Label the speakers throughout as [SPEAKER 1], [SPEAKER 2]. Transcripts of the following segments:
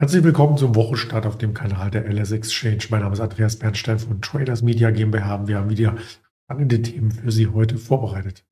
[SPEAKER 1] Herzlich willkommen zum Wochenstart auf dem Kanal der LS Exchange. Mein Name ist Andreas Bernstein von Traders Media GmbH. Wir haben wieder spannende Themen für Sie heute vorbereitet.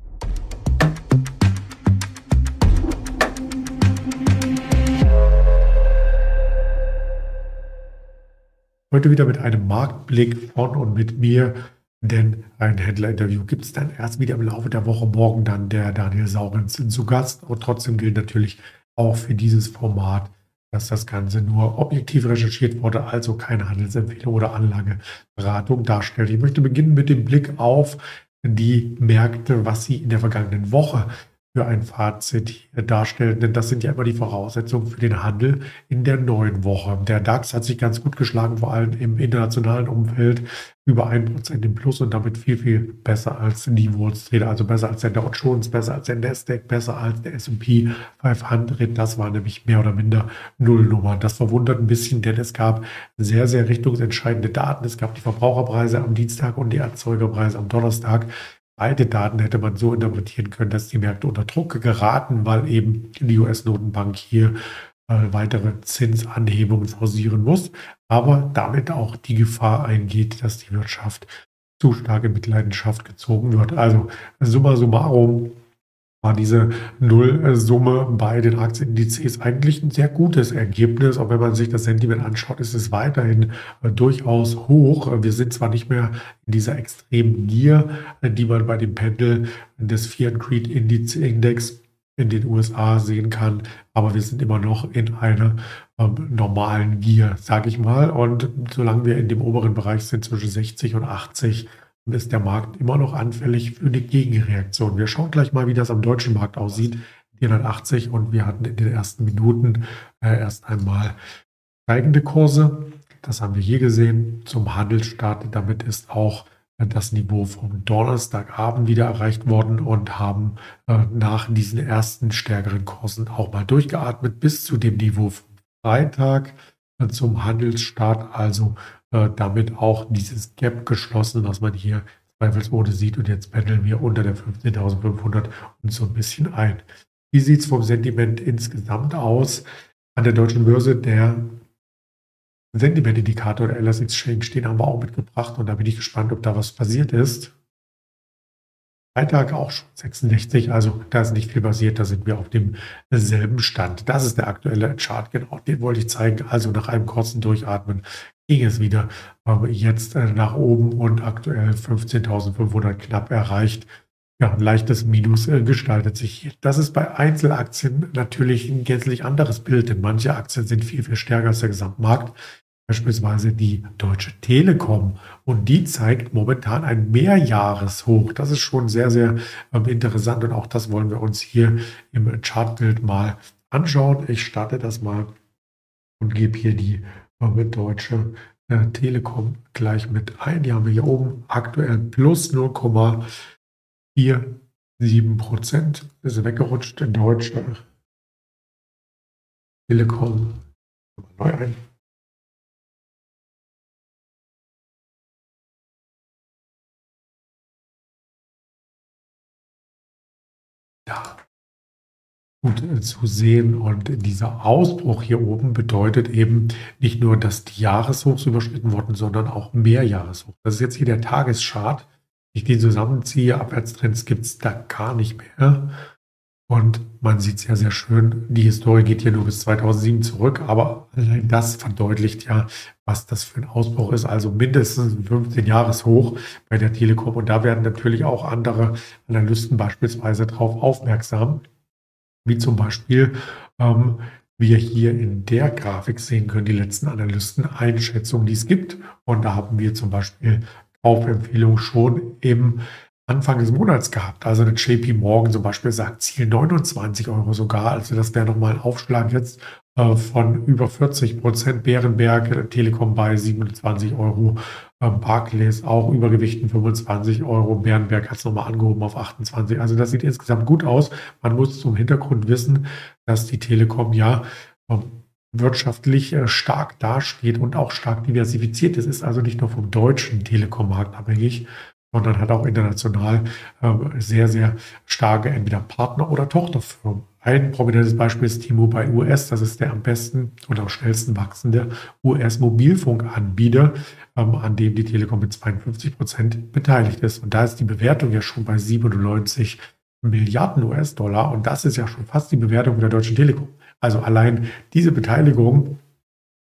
[SPEAKER 1] Heute wieder mit einem Marktblick von und mit mir, denn ein Händlerinterview gibt es dann erst wieder im Laufe der Woche. Morgen dann der Daniel Saurens zu Gast. Und trotzdem gilt natürlich auch für dieses Format, dass das Ganze nur objektiv recherchiert wurde, also keine Handelsempfehlung oder Anlageberatung darstellt. Ich möchte beginnen mit dem Blick auf die Märkte, was sie in der vergangenen Woche für ein Fazit darstellen, denn das sind ja immer die Voraussetzungen für den Handel in der neuen Woche. Der DAX hat sich ganz gut geschlagen, vor allem im internationalen Umfeld, über 1% im Plus und damit viel, viel besser als die Wall Street, also besser als der Dow Jones, besser als der Nasdaq, besser als der S&P 500. Das war nämlich mehr oder minder Nullnummer. Das verwundert ein bisschen, denn es gab sehr, sehr richtungsentscheidende Daten. Es gab die Verbraucherpreise am Dienstag und die Erzeugerpreise am Donnerstag. Beide Daten hätte man so interpretieren können, dass die Märkte unter Druck geraten, weil eben die US-Notenbank hier äh, weitere Zinsanhebungen forcieren muss, aber damit auch die Gefahr eingeht, dass die Wirtschaft zu stark in Mitleidenschaft gezogen wird. Also summa summarum war diese Nullsumme bei den Aktienindizes eigentlich ein sehr gutes Ergebnis. Auch wenn man sich das Sentiment anschaut, ist es weiterhin äh, durchaus hoch. Wir sind zwar nicht mehr in dieser extremen Gier, äh, die man bei dem Pendel des Fear and Creed Index in den USA sehen kann, aber wir sind immer noch in einer ähm, normalen Gier, sage ich mal. Und solange wir in dem oberen Bereich sind, zwischen 60 und 80, ist der Markt immer noch anfällig für eine Gegenreaktion. Wir schauen gleich mal, wie das am deutschen Markt aussieht. 480 und wir hatten in den ersten Minuten äh, erst einmal steigende Kurse. Das haben wir hier gesehen zum Handelsstart. Damit ist auch äh, das Niveau vom Donnerstagabend wieder erreicht worden und haben äh, nach diesen ersten stärkeren Kursen auch mal durchgeatmet bis zu dem Niveau vom Freitag äh, zum Handelsstart. Also äh, damit auch dieses Gap geschlossen, was man hier zweifelsohne sieht. Und jetzt pendeln wir unter der 15.500 und so ein bisschen ein. Wie sieht es vom Sentiment insgesamt aus? An der deutschen Börse der Sentiment-Indikator der LS Exchange, den haben wir auch mitgebracht und da bin ich gespannt, ob da was passiert ist. Freitag auch schon 66, also da ist nicht viel passiert, da sind wir auf demselben Stand. Das ist der aktuelle Chart, genau, den wollte ich zeigen. Also nach einem kurzen Durchatmen ging es wieder jetzt äh, nach oben und aktuell 15.500 knapp erreicht. Ja, ein leichtes Minus äh, gestaltet sich hier. Das ist bei Einzelaktien natürlich ein gänzlich anderes Bild, denn manche Aktien sind viel, viel stärker als der Gesamtmarkt. Beispielsweise die Deutsche Telekom. Und die zeigt momentan ein Mehrjahreshoch. Das ist schon sehr, sehr ähm, interessant. Und auch das wollen wir uns hier im Chartbild mal anschauen. Ich starte das mal und gebe hier die mit Deutsche äh, Telekom gleich mit ein. Die haben wir hier oben aktuell plus 0,47 Prozent. Ist weggerutscht in Deutsche Telekom. Neu ein. Ja gut äh, zu sehen. Und dieser Ausbruch hier oben bedeutet eben nicht nur, dass die Jahreshochs überschritten wurden, sondern auch Mehrjahreshochs. Das ist jetzt hier der Tageschart. Ich den zusammenziehe, Abwärtstrends gibt es da gar nicht mehr. Und man sieht sehr, sehr schön, die Historie geht hier nur bis 2007 zurück, aber allein das verdeutlicht ja, was das für ein Ausbruch ist. Also mindestens 15 Jahreshoch bei der Telekom. Und da werden natürlich auch andere Analysten beispielsweise drauf aufmerksam wie zum Beispiel ähm, wir hier in der Grafik sehen können, die letzten Analysten-Einschätzungen, die es gibt. Und da haben wir zum Beispiel Kaufempfehlungen schon im Anfang des Monats gehabt. Also eine JP Morgan zum Beispiel sagt Ziel 29 Euro sogar. Also das wäre nochmal ein Aufschlag jetzt äh, von über 40 Prozent. Bärenberg, Telekom bei 27 Euro. Ähm, Barclays auch Übergewichten 25 Euro. Bärenberg hat es nochmal angehoben auf 28. Also das sieht insgesamt gut aus. Man muss zum Hintergrund wissen, dass die Telekom ja ähm, wirtschaftlich äh, stark dasteht und auch stark diversifiziert ist. Ist also nicht nur vom deutschen Telekom-Markt abhängig, sondern hat auch international äh, sehr, sehr starke entweder Partner oder Tochterfirmen. Ein prominentes Beispiel ist T-Mobile US. Das ist der am besten oder am schnellsten wachsende US-Mobilfunkanbieter, ähm, an dem die Telekom mit 52 Prozent beteiligt ist. Und da ist die Bewertung ja schon bei 97 Milliarden US-Dollar. Und das ist ja schon fast die Bewertung der Deutschen Telekom. Also allein diese Beteiligung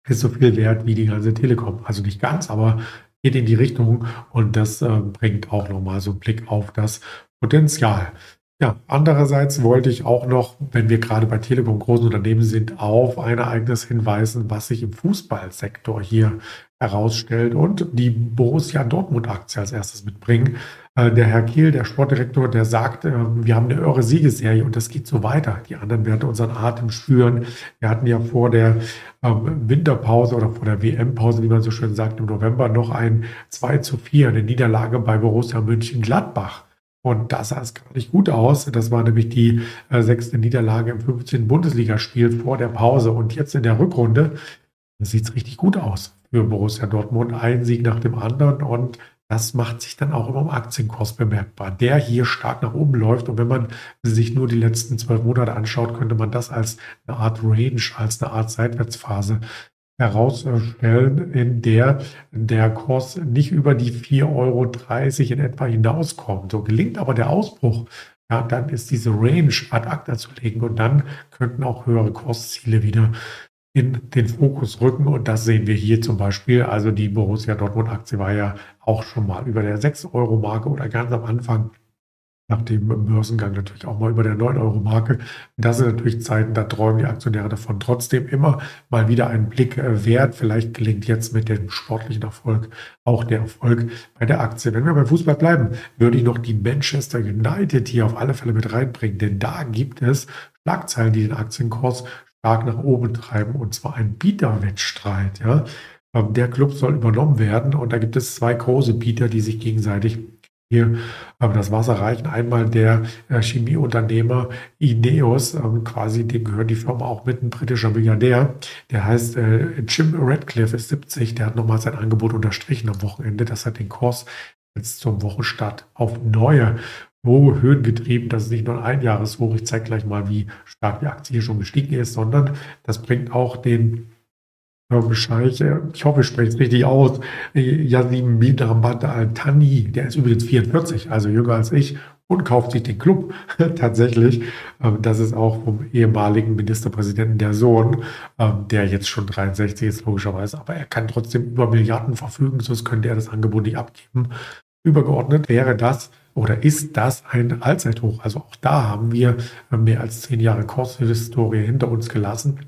[SPEAKER 1] ist so viel wert wie die ganze Telekom. Also nicht ganz, aber geht in die Richtung und das äh, bringt auch nochmal so einen Blick auf das Potenzial. Ja, andererseits wollte ich auch noch, wenn wir gerade bei Telekom großen Unternehmen sind, auf ein Ereignis hinweisen, was sich im Fußballsektor hier herausstellt und die Borussia Dortmund-Aktie als erstes mitbringen. Äh, der Herr Kiel, der Sportdirektor, der sagt, äh, wir haben eine irre Siegesserie und das geht so weiter. Die anderen werden unseren Atem spüren. Wir hatten ja vor der ähm, Winterpause oder vor der WM-Pause, wie man so schön sagt, im November noch ein 2 zu 4, eine Niederlage bei Borussia München-Gladbach. Und da sah es gar nicht gut aus. Das war nämlich die äh, sechste Niederlage im 15. Bundesligaspiel vor der Pause. Und jetzt in der Rückrunde sieht es richtig gut aus für Borussia Dortmund. Ein Sieg nach dem anderen. Und das macht sich dann auch immer im Aktienkurs bemerkbar, der hier stark nach oben läuft. Und wenn man sich nur die letzten zwölf Monate anschaut, könnte man das als eine Art Range, als eine Art Seitwärtsphase herausstellen, in der der Kurs nicht über die 4,30 Euro in etwa hinauskommt. So gelingt aber der Ausbruch, ja, dann ist diese Range ad acta zu legen und dann könnten auch höhere Kursziele wieder in den Fokus rücken. Und das sehen wir hier zum Beispiel. Also die Borussia Dortmund Aktie war ja auch schon mal über der 6-Euro-Marke oder ganz am Anfang nach dem Börsengang natürlich auch mal über der 9-Euro-Marke. Das sind natürlich Zeiten, da träumen die Aktionäre davon. Trotzdem immer mal wieder einen Blick äh, wert. Vielleicht gelingt jetzt mit dem sportlichen Erfolg auch der Erfolg bei der Aktie. Wenn wir beim Fußball bleiben, würde ich noch die Manchester United hier auf alle Fälle mit reinbringen, denn da gibt es Schlagzeilen, die den Aktienkurs stark nach oben treiben und zwar ein Bieterwettstreit. Ja. Ähm, der Club soll übernommen werden und da gibt es zwei große Bieter, die sich gegenseitig hier ähm, das Wasser reichen. Einmal der äh, Chemieunternehmer Ineos, ähm, quasi dem gehört die Firma auch mit, ein britischer Milliardär. Der heißt äh, Jim Radcliffe, ist 70, der hat nochmal sein Angebot unterstrichen am Wochenende. Das hat den Kurs jetzt zum Wochenstart auf neue hohe Höhen getrieben. Das ist nicht nur ein Einjahreshoch. Ich zeige gleich mal, wie stark die Aktie hier schon gestiegen ist, sondern das bringt auch den Scheich, ich hoffe, ich spreche es richtig aus, Yasim Bidrabat Al-Tani, der ist übrigens 44, also jünger als ich, und kauft sich den Club tatsächlich. Ähm, das ist auch vom ehemaligen Ministerpräsidenten der Sohn, ähm, der jetzt schon 63 ist, logischerweise, aber er kann trotzdem über Milliarden verfügen, sonst könnte er das Angebot nicht abgeben. Übergeordnet wäre das oder ist das ein Allzeithoch? Also auch da haben wir mehr als zehn Jahre Kurshistorie hinter uns gelassen.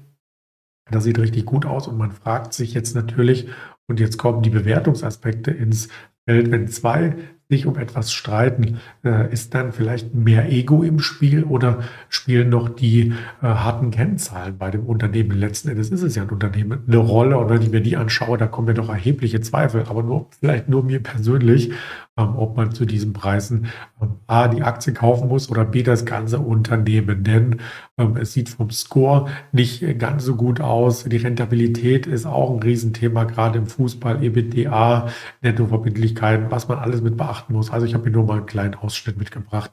[SPEAKER 1] Das sieht richtig gut aus und man fragt sich jetzt natürlich, und jetzt kommen die Bewertungsaspekte ins Feld, wenn zwei sich um etwas streiten, äh, ist dann vielleicht mehr Ego im Spiel oder spielen noch die äh, harten Kennzahlen bei dem Unternehmen? Letzten Endes ist es ja ein Unternehmen eine Rolle und wenn ich mir die anschaue, da kommen mir doch erhebliche Zweifel, aber nur vielleicht nur mir persönlich, ähm, ob man zu diesen Preisen ähm, A, die Aktie kaufen muss oder B, das ganze Unternehmen. Denn es sieht vom Score nicht ganz so gut aus. Die Rentabilität ist auch ein Riesenthema, gerade im Fußball, EBITDA, Nettoverbindlichkeiten, was man alles mit beachten muss. Also ich habe hier nur mal einen kleinen Ausschnitt mitgebracht,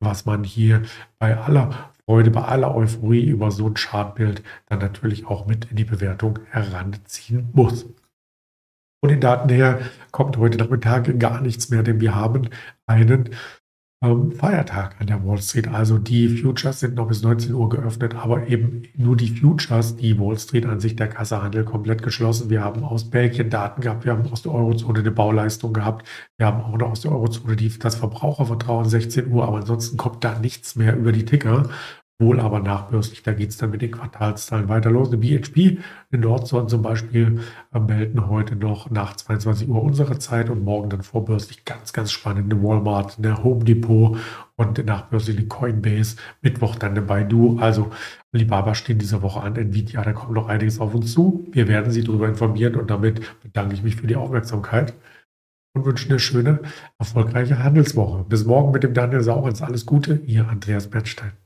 [SPEAKER 1] was man hier bei aller Freude, bei aller Euphorie über so ein Chartbild dann natürlich auch mit in die Bewertung heranziehen muss. Von den Daten her kommt heute Nachmittag gar nichts mehr, denn wir haben einen ähm, Feiertag an der Wall Street. Also die Futures sind noch bis 19 Uhr geöffnet, aber eben nur die Futures, die Wall Street an sich der Kassehandel komplett geschlossen. Wir haben aus Belgien Daten gehabt, wir haben aus der Eurozone eine Bauleistung gehabt, wir haben auch noch aus der Eurozone die, das Verbrauchervertrauen 16 Uhr, aber ansonsten kommt da nichts mehr über die Ticker wohl aber nachbörslich. Da geht es dann mit den Quartalszahlen weiter los. Eine BHP in Nordson zum Beispiel äh, melden heute noch nach 22 Uhr unsere Zeit und morgen dann vorbörslich ganz, ganz spannende Walmart, eine Home Depot und nachbörslich eine Coinbase. Mittwoch dann eine Baidu. Also Alibaba stehen diese Woche an. Nvidia, da kommt noch einiges auf uns zu. Wir werden Sie darüber informieren und damit bedanke ich mich für die Aufmerksamkeit und wünsche eine schöne, erfolgreiche Handelswoche. Bis morgen mit dem Daniel Saurens. Alles Gute, Ihr Andreas Bernstein.